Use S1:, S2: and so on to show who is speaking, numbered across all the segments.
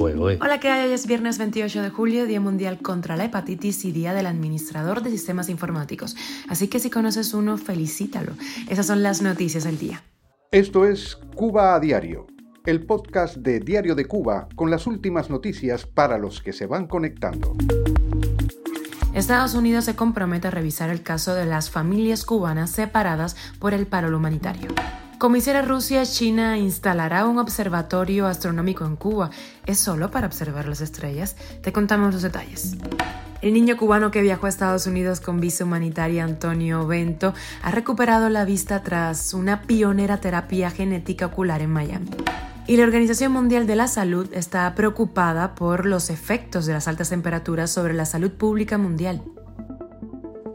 S1: Hola, ¿qué hay? Hoy es viernes 28 de julio, Día Mundial contra la Hepatitis y Día del Administrador de Sistemas Informáticos. Así que si conoces uno, felicítalo. Esas son las noticias del día.
S2: Esto es Cuba a Diario, el podcast de Diario de Cuba con las últimas noticias para los que se van conectando.
S1: Estados Unidos se compromete a revisar el caso de las familias cubanas separadas por el paro humanitario. Como hiciera Rusia, China instalará un observatorio astronómico en Cuba. ¿Es solo para observar las estrellas? Te contamos los detalles. El niño cubano que viajó a Estados Unidos con visa humanitaria Antonio Bento ha recuperado la vista tras una pionera terapia genética ocular en Miami. Y la Organización Mundial de la Salud está preocupada por los efectos de las altas temperaturas sobre la salud pública mundial.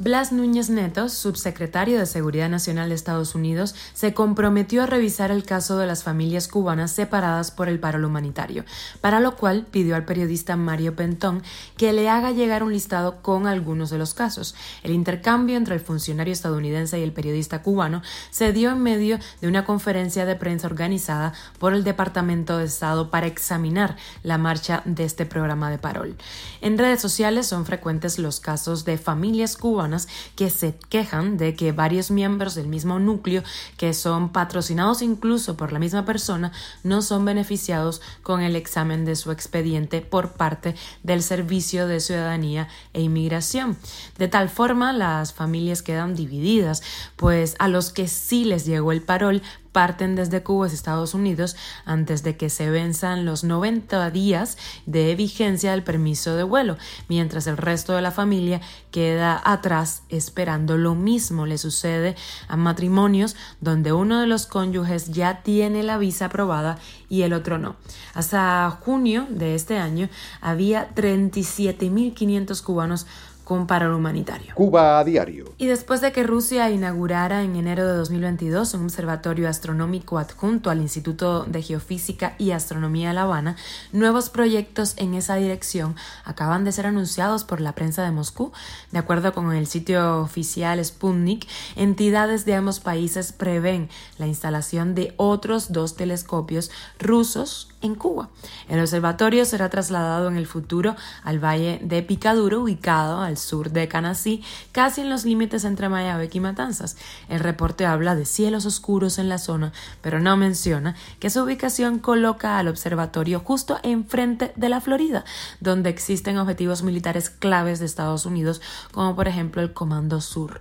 S1: Blas Núñez Neto, subsecretario de Seguridad Nacional de Estados Unidos, se comprometió a revisar el caso de las familias cubanas separadas por el paro humanitario, para lo cual pidió al periodista Mario Pentón que le haga llegar un listado con algunos de los casos. El intercambio entre el funcionario estadounidense y el periodista cubano se dio en medio de una conferencia de prensa organizada por el Departamento de Estado para examinar la marcha de este programa de parol. En redes sociales son frecuentes los casos de familias cubanas que se quejan de que varios miembros del mismo núcleo, que son patrocinados incluso por la misma persona, no son beneficiados con el examen de su expediente por parte del Servicio de Ciudadanía e Inmigración. De tal forma, las familias quedan divididas, pues a los que sí les llegó el parol parten desde Cuba a Estados Unidos antes de que se venzan los 90 días de vigencia del permiso de vuelo, mientras el resto de la familia queda atrás esperando lo mismo. Le sucede a matrimonios donde uno de los cónyuges ya tiene la visa aprobada y el otro no. Hasta junio de este año había 37.500 cubanos con paro humanitario.
S2: Cuba a diario.
S1: Y después de que Rusia inaugurara en enero de 2022 un observatorio astronómico adjunto al Instituto de Geofísica y Astronomía de La Habana, nuevos proyectos en esa dirección acaban de ser anunciados por la prensa de Moscú. De acuerdo con el sitio oficial Sputnik, entidades de ambos países prevén la instalación de otros dos telescopios rusos en Cuba. El observatorio será trasladado en el futuro al valle de Picaduro, ubicado al sur de Canasí, casi en los límites entre Mayabeque y Matanzas. El reporte habla de cielos oscuros en la zona, pero no menciona que su ubicación coloca al observatorio justo enfrente de la Florida, donde existen objetivos militares claves de Estados Unidos, como por ejemplo el Comando Sur.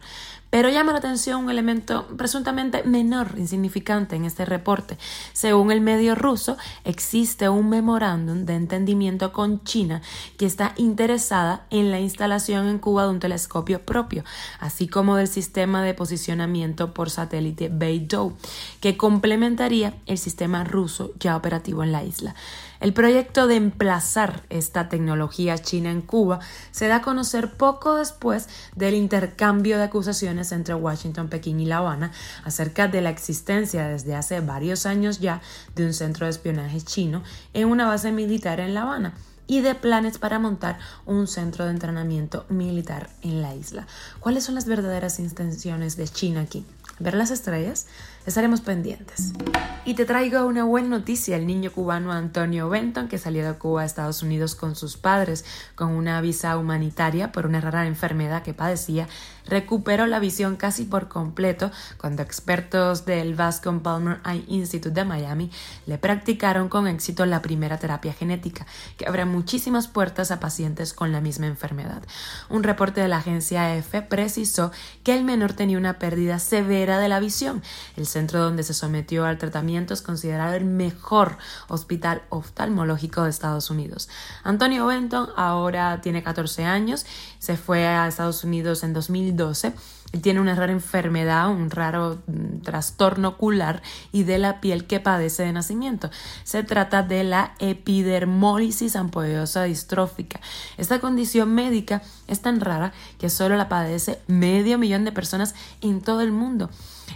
S1: Pero llama la atención un elemento presuntamente menor, insignificante en este reporte. Según el medio ruso, existe un memorándum de entendimiento con China que está interesada en la instalación en Cuba de un telescopio propio, así como del sistema de posicionamiento por satélite Beidou, que complementaría el sistema ruso ya operativo en la isla. El proyecto de emplazar esta tecnología china en Cuba se da a conocer poco después del intercambio de acusaciones entre Washington, Pekín y La Habana acerca de la existencia desde hace varios años ya de un centro de espionaje chino en una base militar en La Habana y de planes para montar un centro de entrenamiento militar en la isla. ¿Cuáles son las verdaderas intenciones de China aquí? ¿Ver las estrellas? Estaremos pendientes. Y te traigo una buena noticia. El niño cubano Antonio Benton, que salió de Cuba a Estados Unidos con sus padres con una visa humanitaria por una rara enfermedad que padecía, recuperó la visión casi por completo cuando expertos del Bascom Palmer Eye Institute de Miami le practicaron con éxito la primera terapia genética, que abre muchísimas puertas a pacientes con la misma enfermedad. Un reporte de la agencia EFE precisó que el menor tenía una pérdida severa de la visión. Centro donde se sometió al tratamiento es considerado el mejor hospital oftalmológico de Estados Unidos. Antonio Benton ahora tiene 14 años, se fue a Estados Unidos en 2012 tiene una rara enfermedad, un raro mm, trastorno ocular y de la piel que padece de nacimiento. Se trata de la epidermólisis ampollosa distrófica. Esta condición médica es tan rara que solo la padece medio millón de personas en todo el mundo.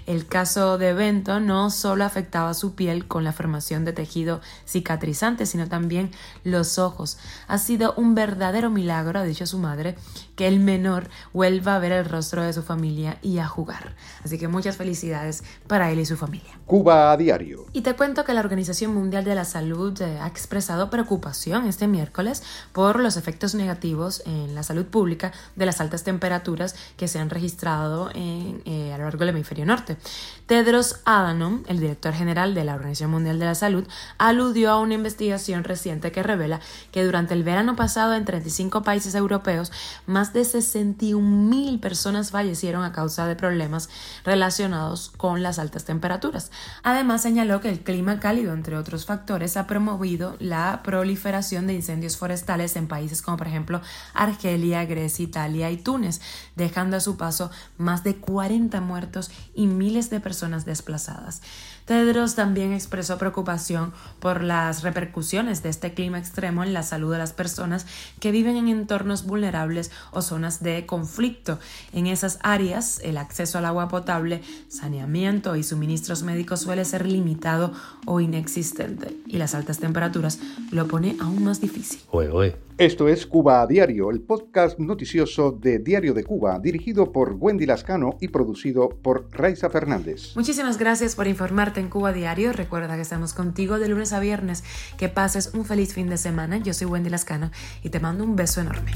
S1: El caso de Bento no solo afectaba su piel con la formación de tejido cicatrizante, sino también los ojos. Ha sido un verdadero milagro, ha dicho su madre, que el menor vuelva a ver el rostro de su familia y a jugar. Así que muchas felicidades para él y su familia.
S2: Cuba a diario.
S1: Y te cuento que la Organización Mundial de la Salud eh, ha expresado preocupación este miércoles por los efectos negativos en la salud pública de las altas temperaturas que se han registrado en, eh, a lo largo del hemisferio norte. Tedros Adhanom, el director general de la Organización Mundial de la Salud, aludió a una investigación reciente que revela que durante el verano pasado en 35 países europeos, más de 61 mil personas fallecieron a causa de problemas relacionados con las altas temperaturas. Además, señaló que el clima cálido, entre otros factores, ha promovido la proliferación de incendios forestales en países como por ejemplo Argelia, Grecia, Italia y Túnez, dejando a su paso más de 40 muertos y miles de personas desplazadas. Tedros también expresó preocupación por las repercusiones de este clima extremo en la salud de las personas que viven en entornos vulnerables o zonas de conflicto. En esas áreas, el acceso al agua potable, saneamiento y suministros médicos suele ser limitado o inexistente, y las altas temperaturas lo pone aún más difícil.
S2: Esto es Cuba a Diario, el podcast noticioso de Diario de Cuba, dirigido por Wendy Lascano y producido por Raiza Fernández.
S1: Muchísimas gracias por informarte en Cuba Diario. Recuerda que estamos contigo de lunes a viernes. Que pases un feliz fin de semana. Yo soy Wendy Lascano y te mando un beso enorme.